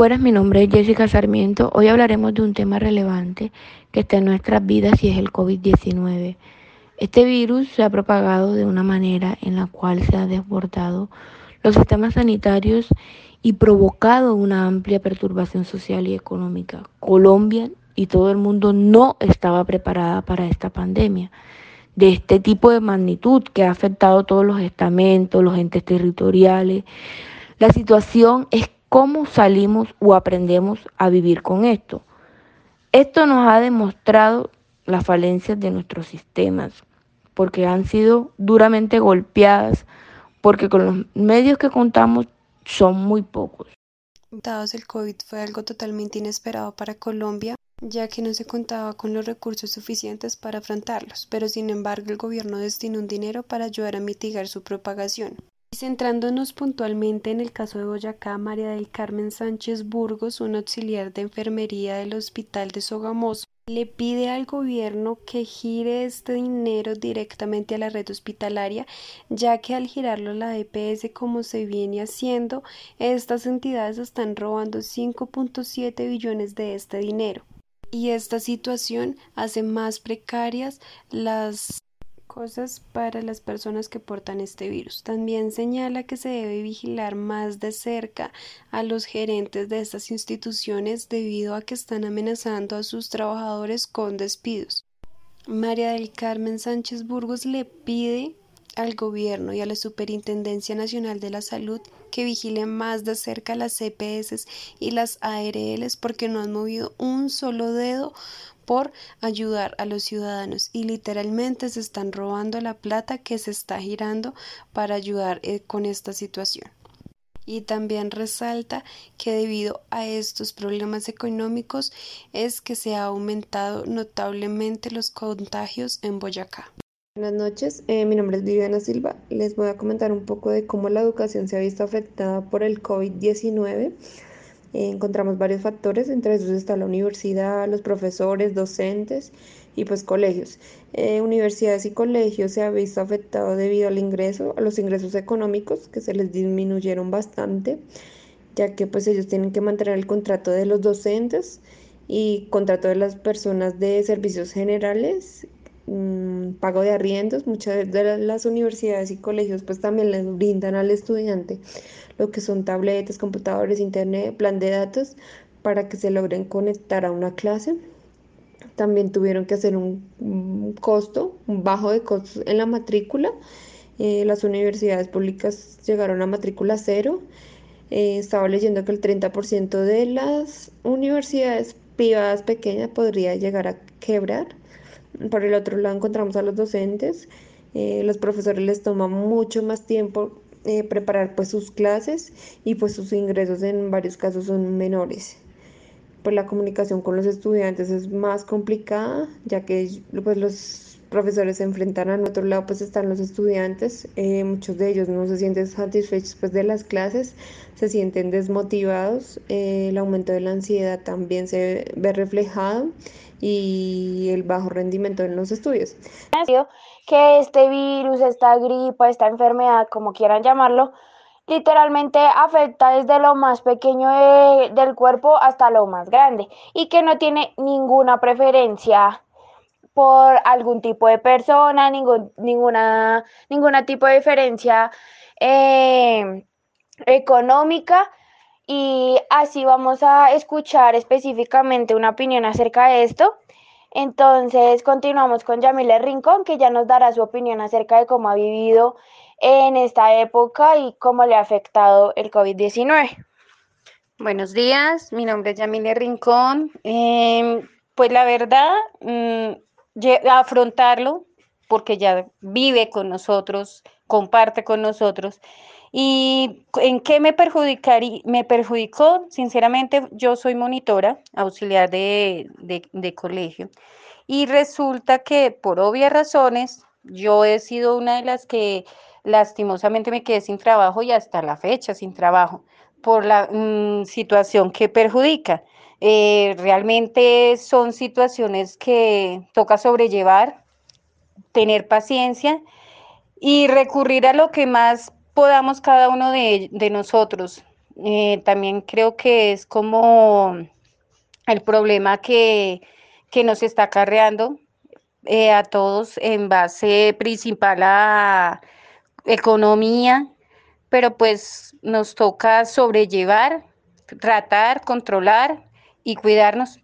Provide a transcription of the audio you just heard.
Buenas, mi nombre es Jessica Sarmiento. Hoy hablaremos de un tema relevante que está en nuestras vidas y es el COVID-19. Este virus se ha propagado de una manera en la cual se ha desbordado los sistemas sanitarios y provocado una amplia perturbación social y económica. Colombia y todo el mundo no estaba preparada para esta pandemia de este tipo de magnitud que ha afectado todos los estamentos, los entes territoriales. La situación es cómo salimos o aprendemos a vivir con esto. Esto nos ha demostrado las falencias de nuestros sistemas, porque han sido duramente golpeadas, porque con los medios que contamos son muy pocos. El COVID fue algo totalmente inesperado para Colombia, ya que no se contaba con los recursos suficientes para afrontarlos, pero sin embargo el gobierno destinó un dinero para ayudar a mitigar su propagación. Centrándonos puntualmente en el caso de Boyacá, María del Carmen Sánchez Burgos, una auxiliar de enfermería del Hospital de Sogamoso, le pide al gobierno que gire este dinero directamente a la red hospitalaria, ya que al girarlo a la EPS como se viene haciendo, estas entidades están robando 5.7 billones de este dinero. Y esta situación hace más precarias las cosas para las personas que portan este virus. También señala que se debe vigilar más de cerca a los gerentes de estas instituciones debido a que están amenazando a sus trabajadores con despidos. María del Carmen Sánchez Burgos le pide al gobierno y a la Superintendencia Nacional de la Salud que vigilen más de cerca las CPS y las ARLs porque no han movido un solo dedo por ayudar a los ciudadanos y literalmente se están robando la plata que se está girando para ayudar eh, con esta situación. Y también resalta que debido a estos problemas económicos es que se ha aumentado notablemente los contagios en Boyacá. Buenas noches, eh, mi nombre es Viviana Silva. Les voy a comentar un poco de cómo la educación se ha visto afectada por el COVID-19 encontramos varios factores, entre esos está la universidad, los profesores, docentes y pues colegios. Eh, universidades y colegios se ha visto afectado debido al ingreso, a los ingresos económicos que se les disminuyeron bastante, ya que pues ellos tienen que mantener el contrato de los docentes y contrato de las personas de servicios generales pago de arriendos, muchas de las universidades y colegios pues también les brindan al estudiante lo que son tabletas, computadores, internet, plan de datos, para que se logren conectar a una clase. También tuvieron que hacer un, costo, un bajo de costos en la matrícula. Eh, las universidades públicas llegaron a matrícula cero. Eh, estaba leyendo que el 30% de las universidades privadas pequeñas podría llegar a quebrar. Por el otro lado encontramos a los docentes. Eh, los profesores les toma mucho más tiempo eh, preparar pues sus clases y pues sus ingresos en varios casos son menores. Pues la comunicación con los estudiantes es más complicada ya que pues los profesores se enfrentan a otro lado pues están los estudiantes, eh, muchos de ellos no se sienten satisfechos pues de las clases, se sienten desmotivados, eh, el aumento de la ansiedad también se ve reflejado y el bajo rendimiento en los estudios. Que este virus, esta gripa, esta enfermedad, como quieran llamarlo, literalmente afecta desde lo más pequeño del cuerpo hasta lo más grande y que no tiene ninguna preferencia por algún tipo de persona, ningún, ninguna, ninguna tipo de diferencia eh, económica. Y así vamos a escuchar específicamente una opinión acerca de esto. Entonces, continuamos con Yamile Rincón, que ya nos dará su opinión acerca de cómo ha vivido en esta época y cómo le ha afectado el COVID-19. Buenos días, mi nombre es Yamile Rincón. Em, pues la verdad, mm, afrontarlo, porque ya vive con nosotros, comparte con nosotros, ¿Y en qué me, me perjudicó? Sinceramente, yo soy monitora, auxiliar de, de, colegio, y resulta que por obvias razones, yo he sido una de las que lastimosamente me quedé sin trabajo y hasta la fecha sin trabajo por la mm, situación que perjudica. Eh, realmente son situaciones que toca sobrellevar, tener paciencia y recurrir a lo que más podamos cada uno de, nosotros eh, también creo que es como el problema que, que nos está acarreando eh, a todos en base principal a economía, pero pues nos toca sobrellevar, tratar, controlar y cuidarnos